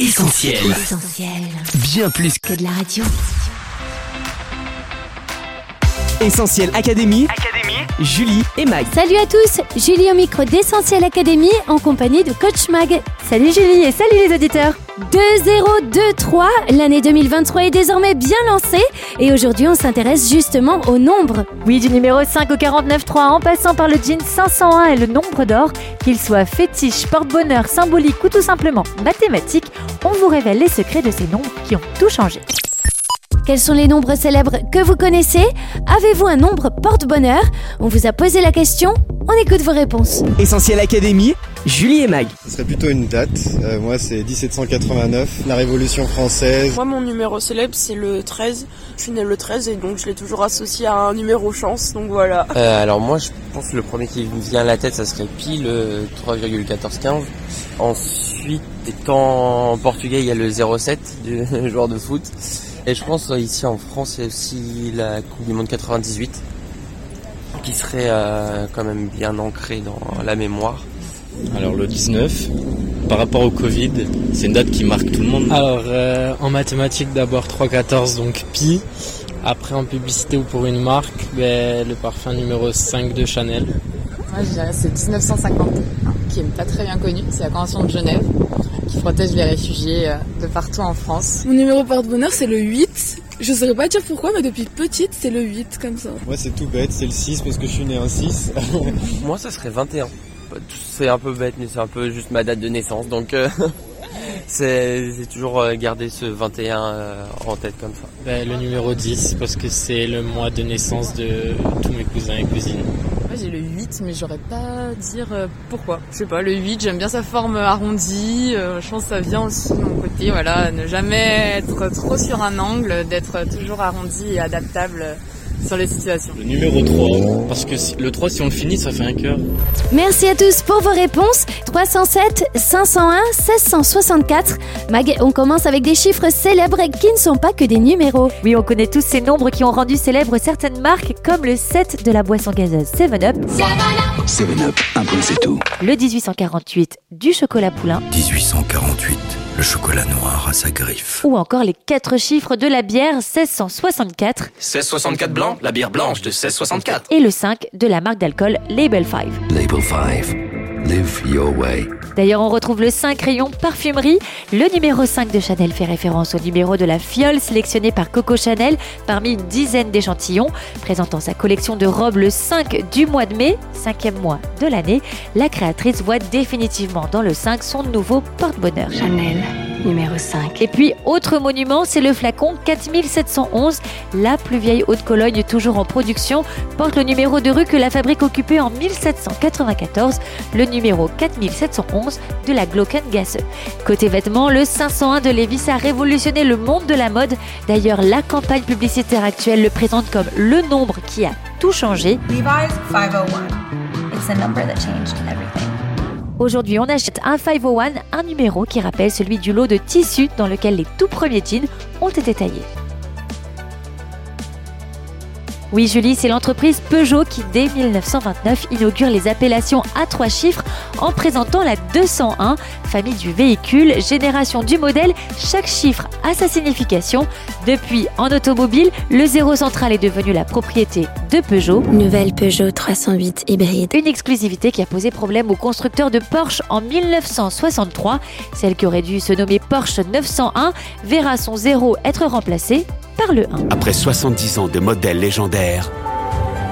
Essentiel. Essentiel. Bien plus que de la radio. Essentiel Académie. Julie et Mag. Salut à tous, Julie au micro d'Essentiel Academy en compagnie de Coach Mag. Salut Julie et salut les auditeurs 2023, l'année 2023 est désormais bien lancée et aujourd'hui on s'intéresse justement au nombre. Oui, du numéro 5 au 49.3 en passant par le jean 501 et le nombre d'or, qu'il soit fétiche, porte-bonheur, symbolique ou tout simplement mathématique, on vous révèle les secrets de ces nombres qui ont tout changé. Quels sont les nombres célèbres que vous connaissez? Avez-vous un nombre porte-bonheur? On vous a posé la question, on écoute vos réponses. Essentiel Académie. Julie et Mag. Ce serait plutôt une date. Euh, moi, c'est 1789, la Révolution française. Moi, mon numéro célèbre, c'est le 13. Je suis né le 13 et donc je l'ai toujours associé à un numéro chance, donc voilà. Euh, alors moi je pense que le premier qui me vient à la tête ça serait pile le 3,1415. Ensuite étant en portugais il y a le 07 du joueur de foot. Et je pense euh, ici en France il y a aussi la Coupe du Monde 98 qui serait euh, quand même bien ancrée dans la mémoire. Alors le 19, par rapport au Covid, c'est une date qui marque tout le monde. Alors, euh, en mathématiques, d'abord 3,14, donc pi. Après, en publicité ou pour une marque, ben, le parfum numéro 5 de Chanel. Moi, je dirais c'est 1950, qui est pas très bien connu. C'est la Convention de Genève, qui protège les réfugiés euh, de partout en France. Mon numéro porte-bonheur, c'est le 8. Je saurais pas dire pourquoi, mais depuis petite, c'est le 8, comme ça. Moi, c'est tout bête, c'est le 6 parce que je suis né un 6. Moi ça serait 21. C'est un peu bête mais c'est un peu juste ma date de naissance donc euh, c'est j'ai toujours euh, gardé ce 21 euh, en tête comme ça. Ben, le numéro 10, parce que c'est le mois de naissance de tous mes cousins et cousines. Moi, j'ai le 8, mais j'aurais pas dire pourquoi. Je sais pas, le 8, j'aime bien sa forme arrondie. euh, je pense que ça vient aussi de mon côté, voilà, ne jamais être trop sur un angle, d'être toujours arrondi et adaptable euh, sur les situations. Le numéro 3, parce que si- le 3 si on le finit ça fait un cœur. Merci à tous pour vos réponses. 307, 501, 1664. Mag, on commence avec des chiffres célèbres qui ne sont pas que des numéros. Oui, on connaît tous ces nombres qui ont rendu célèbres certaines marques comme le 7 de la boisson gazeuse 7-Up, 7-Up, un point c'est tout. le 1848 du chocolat poulain 1848, le chocolat noir à sa griffe. ou encore les 4 chiffres de la bière 1664 1664 blanc, la bière blanche de 1664. et le 5 de la marque d'alcool Label 5. Label 5, live your way. D'ailleurs, on retrouve le 5 rayon parfumerie. Le numéro 5 de Chanel fait référence au numéro de la fiole sélectionnée par Coco Chanel parmi une dizaine d'échantillons. Présentant sa collection de robes le 5 du mois de mai, cinquième mois de l'année, la créatrice voit définitivement dans le 5 son nouveau porte-bonheur. Chanel, numéro 5. Et puis, autre monument, c'est le flacon 4711. La plus vieille haute Cologne, toujours en production, porte le numéro de rue que la fabrique occupée en 1794, le numéro 4711 de la Glockengasse. Côté vêtements, le 501 de Levis a révolutionné le monde de la mode. D'ailleurs, la campagne publicitaire actuelle le présente comme le nombre qui a tout changé. Levi's 501. It's the number that changed everything. Aujourd'hui, on achète un 501, un numéro qui rappelle celui du lot de tissus dans lequel les tout premiers jeans ont été taillés. Oui, Julie, c'est l'entreprise Peugeot qui, dès 1929, inaugure les appellations à trois chiffres en présentant la 201, famille du véhicule, génération du modèle. Chaque chiffre a sa signification. Depuis, en automobile, le zéro central est devenu la propriété de Peugeot. Nouvelle Peugeot 308 hybride. Une exclusivité qui a posé problème au constructeur de Porsche en 1963. Celle qui aurait dû se nommer Porsche 901 verra son zéro être remplacé par le 1. Après 70 ans de modèles légendaires,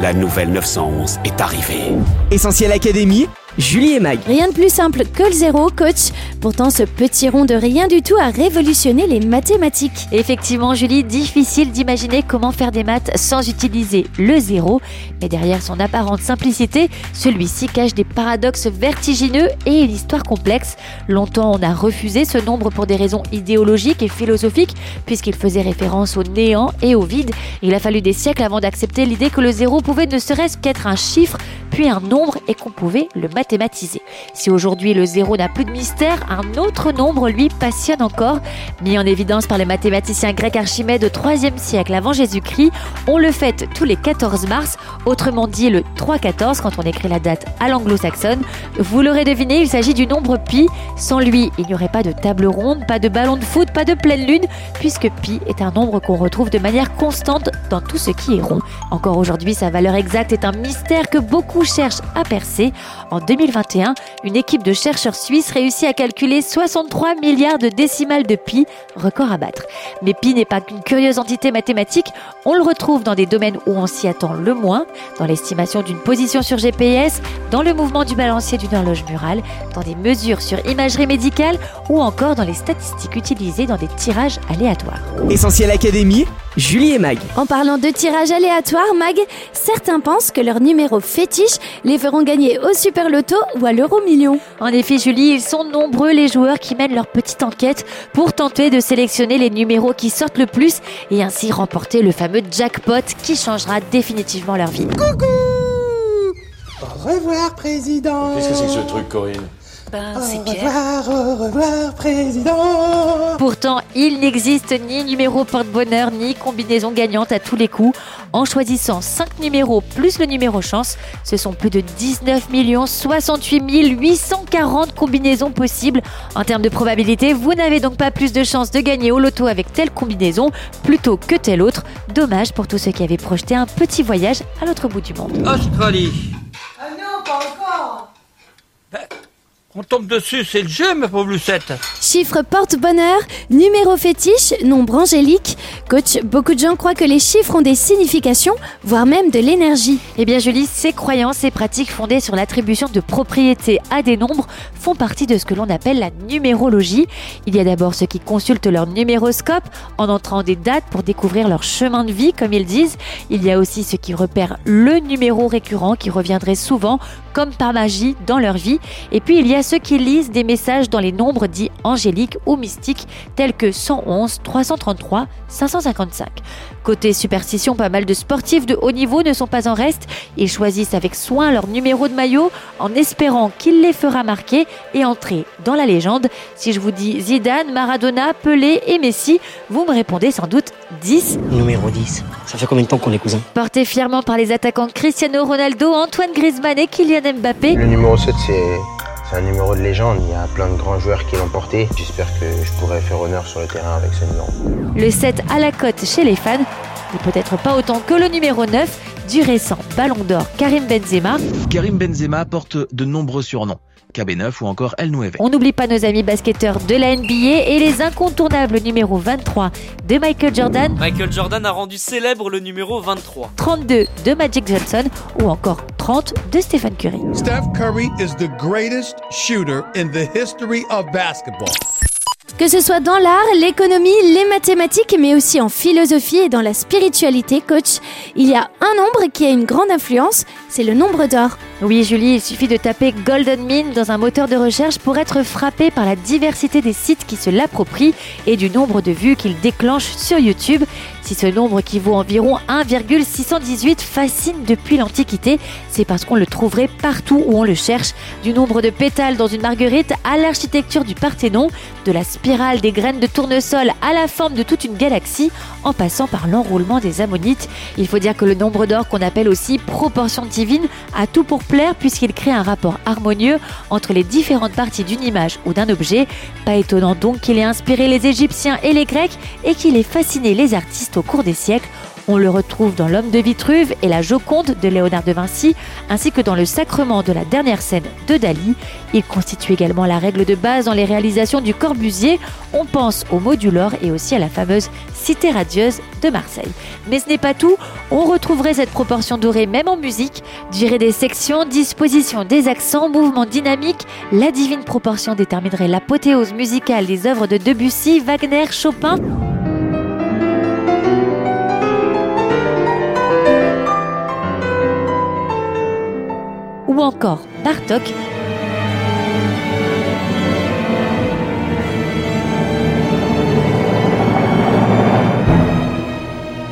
la nouvelle 911 est arrivée. Essentiel Académie. Julie et Mag. Rien de plus simple que le zéro, coach. Pourtant, ce petit rond de rien du tout a révolutionné les mathématiques. Effectivement, Julie, difficile d'imaginer comment faire des maths sans utiliser le zéro. Mais derrière son apparente simplicité, celui-ci cache des paradoxes vertigineux et une histoire complexe. Longtemps, on a refusé ce nombre pour des raisons idéologiques et philosophiques, puisqu'il faisait référence au néant et au vide. Il a fallu des siècles avant d'accepter l'idée que le zéro pouvait ne serait-ce qu'être un chiffre, puis un nombre, et qu'on pouvait le mathématisé. Si aujourd'hui le zéro n'a plus de mystère, un autre nombre lui passionne encore. Mis en évidence par le mathématicien grec Archimède au 3e siècle avant Jésus-Christ, on le fête tous les 14 mars, autrement dit le 3-14 quand on écrit la date à l'anglo-saxonne. Vous l'aurez deviné, il s'agit du nombre pi. Sans lui, il n'y aurait pas de table ronde, pas de ballon de foot, pas de pleine lune, puisque pi est un nombre qu'on retrouve de manière constante dans tout ce qui est rond. Encore aujourd'hui, sa valeur exacte est un mystère que beaucoup cherchent à percer. En 2021, une équipe de chercheurs suisses réussit à calculer 63 milliards de décimales de pi, record à battre. Mais pi n'est pas qu'une curieuse entité mathématique, on le retrouve dans des domaines où on s'y attend le moins, dans l'estimation d'une position sur GPS, dans le mouvement du balancier d'une horloge murale, dans des mesures sur imagerie médicale ou encore dans les statistiques utilisées dans des tirages aléatoires. Essentiel Académie, Julie et Mag. En parlant de tirage aléatoire, Mag, certains pensent que leurs numéros fétiches les feront gagner au Super Loto ou à l'Euro Million. En effet, Julie, ils sont nombreux les joueurs qui mènent leur petite enquête pour tenter de sélectionner les numéros qui sortent le plus et ainsi remporter le fameux jackpot qui changera définitivement leur vie. Coucou Au revoir, président Qu'est-ce que c'est que ce truc, Corinne? Au revoir, au revoir, président Pourtant, il n'existe ni numéro porte-bonheur, ni combinaison gagnante à tous les coups. En choisissant 5 numéros plus le numéro chance, ce sont plus de 19 68 840 combinaisons possibles. En termes de probabilité, vous n'avez donc pas plus de chances de gagner au loto avec telle combinaison plutôt que telle autre. Dommage pour tous ceux qui avaient projeté un petit voyage à l'autre bout du monde. Australie Ah non, pas encore on tombe dessus, c'est le jeu, ma pauvre Lucette. Chiffre porte-bonheur, numéro fétiche, nombre angélique. Coach, beaucoup de gens croient que les chiffres ont des significations, voire même de l'énergie. Eh bien, Julie, ces croyances et pratiques fondées sur l'attribution de propriétés à des nombres font partie de ce que l'on appelle la numérologie. Il y a d'abord ceux qui consultent leur numéroscope en entrant des dates pour découvrir leur chemin de vie, comme ils disent. Il y a aussi ceux qui repèrent le numéro récurrent qui reviendrait souvent, comme par magie, dans leur vie. Et puis, il y a ceux qui lisent des messages dans les nombres dits angéliques ou mystiques tels que 111, 333, 555. Côté superstition, pas mal de sportifs de haut niveau ne sont pas en reste. Ils choisissent avec soin leur numéro de maillot en espérant qu'il les fera marquer et entrer dans la légende. Si je vous dis Zidane, Maradona, Pelé et Messi, vous me répondez sans doute 10. Numéro 10. Ça fait combien de temps qu'on est cousins? Porté fièrement par les attaquants Cristiano Ronaldo, Antoine Griezmann et Kylian Mbappé. Le numéro 7, c'est c'est un numéro de légende, il y a plein de grands joueurs qui l'ont porté. J'espère que je pourrai faire honneur sur le terrain avec ce numéro. Le 7 à la cote chez les fans, mais peut-être pas autant que le numéro 9 du récent Ballon d'Or Karim Benzema. Karim Benzema porte de nombreux surnoms. KB9 ou encore El Nueve. On n'oublie pas nos amis basketteurs de la NBA et les incontournables numéro 23 de Michael Jordan. Michael Jordan a rendu célèbre le numéro 23. 32 de Magic Johnson ou encore 30 de Stephen Curry. Steph Curry is the greatest shooter in the history of basketball. Que ce soit dans l'art, l'économie, les mathématiques, mais aussi en philosophie et dans la spiritualité, coach, il y a un nombre qui a une grande influence, c'est le nombre d'or. Oui, Julie, il suffit de taper Golden Mean dans un moteur de recherche pour être frappé par la diversité des sites qui se l'approprient et du nombre de vues qu'il déclenche sur YouTube. Si ce nombre qui vaut environ 1,618 fascine depuis l'Antiquité, c'est parce qu'on le trouverait partout où on le cherche. Du nombre de pétales dans une marguerite à l'architecture du Parthénon, de la spirale des graines de tournesol à la forme de toute une galaxie, en passant par l'enroulement des ammonites. Il faut dire que le nombre d'or qu'on appelle aussi proportion divine a tout pour plaire puisqu'il crée un rapport harmonieux entre les différentes parties d'une image ou d'un objet. Pas étonnant donc qu'il ait inspiré les Égyptiens et les Grecs et qu'il ait fasciné les artistes au cours des siècles. On le retrouve dans L'homme de Vitruve et la Joconde de Léonard de Vinci, ainsi que dans le sacrement de la dernière scène de Dali. Il constitue également la règle de base dans les réalisations du Corbusier. On pense au modulor et aussi à la fameuse Cité radieuse de Marseille. Mais ce n'est pas tout, on retrouverait cette proportion dorée même en musique. Durée des sections, disposition des accents, mouvement dynamique, la divine proportion déterminerait l'apothéose musicale des œuvres de Debussy, Wagner, Chopin. ou encore Bartok.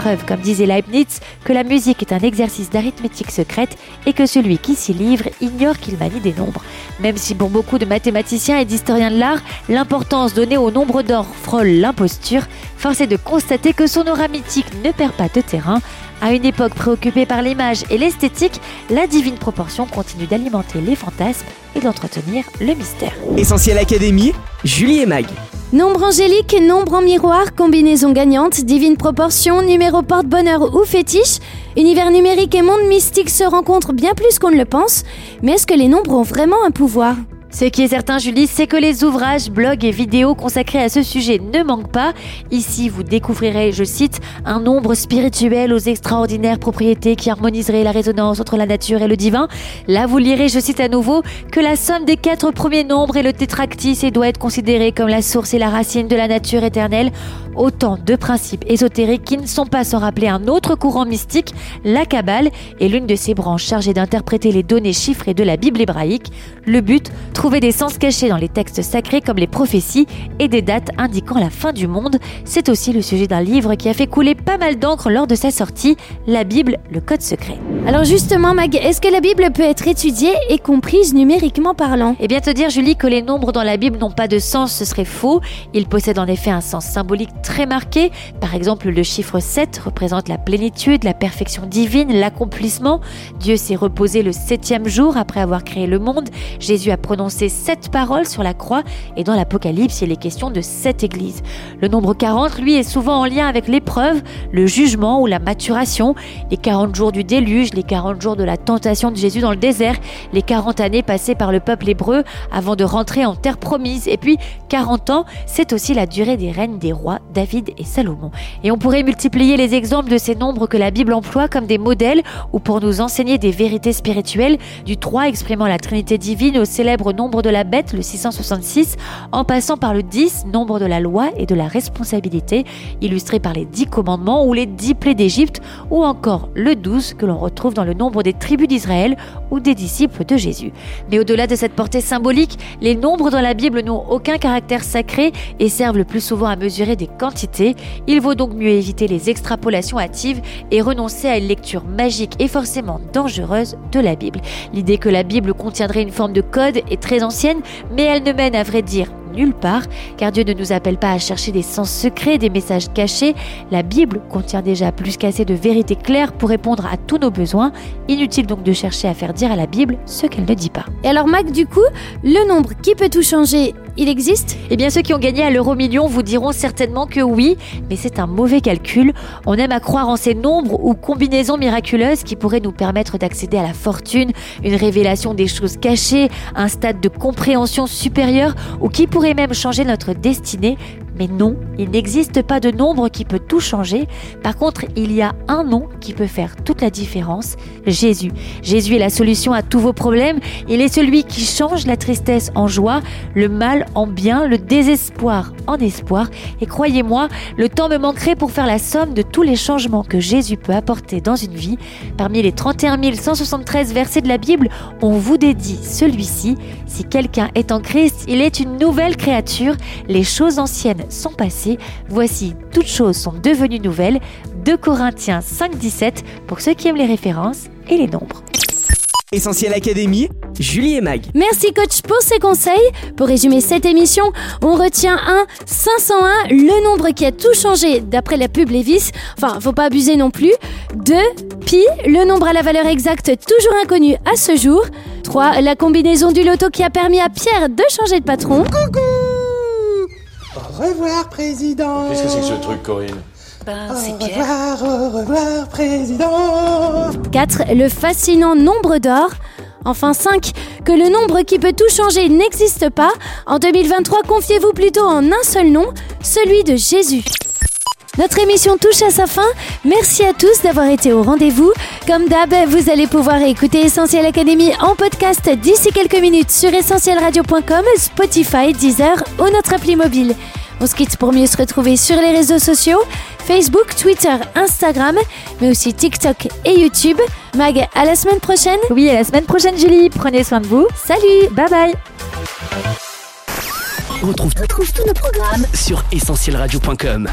Preuve, comme disait Leibniz, que la musique est un exercice d'arithmétique secrète et que celui qui s'y livre ignore qu'il manie des nombres. Même si pour beaucoup de mathématiciens et d'historiens de l'art, l'importance donnée au nombre d'or frôle l'imposture, force est de constater que son aura mythique ne perd pas de terrain. À une époque préoccupée par l'image et l'esthétique, la divine proportion continue d'alimenter les fantasmes et d'entretenir le mystère. Essentiel Académie, Julie et Mag. Nombre angélique, nombre en miroir, combinaison gagnante, divine proportion, numéro porte-bonheur ou fétiche, univers numérique et monde mystique se rencontrent bien plus qu'on ne le pense, mais est-ce que les nombres ont vraiment un pouvoir? Ce qui est certain, Julie, c'est que les ouvrages, blogs et vidéos consacrés à ce sujet ne manquent pas. Ici, vous découvrirez, je cite, un nombre spirituel aux extraordinaires propriétés qui harmoniserait la résonance entre la nature et le divin. Là, vous lirez, je cite à nouveau, que la somme des quatre premiers nombres est le tétractis et doit être considéré comme la source et la racine de la nature éternelle. Autant de principes ésotériques qui ne sont pas sans rappeler un autre courant mystique, la Kabbale, est l'une de ces branches chargées d'interpréter les données chiffrées de la Bible hébraïque. Le but, trouver des sens cachés dans les textes sacrés comme les prophéties et des dates indiquant la fin du monde. C'est aussi le sujet d'un livre qui a fait couler pas mal d'encre lors de sa sortie, la Bible, le code secret. Alors justement, Mag, est-ce que la Bible peut être étudiée et comprise numériquement parlant? Eh bien te dire, Julie, que les nombres dans la Bible n'ont pas de sens, ce serait faux. Ils possèdent en effet un sens symbolique très marqué. Par exemple, le chiffre 7 représente la plénitude, la perfection divine, l'accomplissement. Dieu s'est reposé le septième jour après avoir créé le monde. Jésus a prononcé ces sept paroles sur la croix et dans l'Apocalypse, il est question de sept églises. Le nombre 40, lui, est souvent en lien avec l'épreuve, le jugement ou la maturation, les 40 jours du déluge, les 40 jours de la tentation de Jésus dans le désert, les 40 années passées par le peuple hébreu avant de rentrer en terre promise, et puis 40 ans, c'est aussi la durée des règnes des rois David et Salomon. Et on pourrait multiplier les exemples de ces nombres que la Bible emploie comme des modèles ou pour nous enseigner des vérités spirituelles, du 3 exprimant la Trinité divine au célèbre nombre de la bête, le 666, en passant par le 10, nombre de la loi et de la responsabilité, illustré par les 10 commandements ou les 10 plaies d'Égypte, ou encore le 12 que l'on retrouve dans le nombre des tribus d'Israël ou des disciples de Jésus. Mais au-delà de cette portée symbolique, les nombres dans la Bible n'ont aucun caractère sacré et servent le plus souvent à mesurer des quantités. Il vaut donc mieux éviter les extrapolations hâtives et renoncer à une lecture magique et forcément dangereuse de la Bible. L'idée que la Bible contiendrait une forme de code est très ancienne, mais elle ne mène à vrai dire nulle part, car Dieu ne nous appelle pas à chercher des sens secrets, des messages cachés. La Bible contient déjà plus qu'assez de vérités claires pour répondre à tous nos besoins. Inutile donc de chercher à faire dire à la Bible ce qu'elle ne dit pas. Et alors Mac, du coup, le nombre qui peut tout changer, il existe? Eh bien, ceux qui ont gagné à l'euro million vous diront certainement que oui, mais c'est un mauvais calcul. On aime à croire en ces nombres ou combinaisons miraculeuses qui pourraient nous permettre d'accéder à la fortune, une révélation des choses cachées, un stade de compréhension supérieure ou qui pourrait même changer notre destinée mais non, il n'existe pas de nombre qui peut tout changer. Par contre, il y a un nom qui peut faire toute la différence, Jésus. Jésus est la solution à tous vos problèmes. Il est celui qui change la tristesse en joie, le mal en bien, le désespoir en espoir. Et croyez-moi, le temps me manquerait pour faire la somme de tous les changements que Jésus peut apporter dans une vie. Parmi les 31 173 versets de la Bible, on vous dédie celui-ci. Si quelqu'un est en Christ, il est une nouvelle créature. Les choses anciennes sont passées. Voici, toutes choses sont devenues nouvelles. 2 Corinthiens 5, 17 pour ceux qui aiment les références et les nombres. Essentiel Académie, Julie et Mag. Merci coach pour ces conseils. Pour résumer cette émission, on retient 1, 501, le nombre qui a tout changé d'après la pub Lévis. Enfin, faut pas abuser non plus. 2, pi, le nombre à la valeur exacte toujours inconnue à ce jour. 3, la combinaison du loto qui a permis à Pierre de changer de patron. Coucou revoir, président Qu'est-ce que c'est que ce truc, Corinne? Ben, Au c'est Pierre. revoir, au revoir, président 4. Le fascinant nombre d'or. Enfin 5. Que le nombre qui peut tout changer n'existe pas. En 2023, confiez-vous plutôt en un seul nom, celui de Jésus. Notre émission touche à sa fin. Merci à tous d'avoir été au rendez-vous. Comme d'hab, vous allez pouvoir écouter Essentiel Académie en podcast d'ici quelques minutes sur essentielradio.com, Spotify, Deezer ou notre appli mobile. On se quitte pour mieux se retrouver sur les réseaux sociaux, Facebook, Twitter, Instagram, mais aussi TikTok et YouTube. Mag, à la semaine prochaine. Oui, à la semaine prochaine, Julie. Prenez soin de vous. Salut Bye bye On retrouve, tous nos programmes sur essentielradio.com.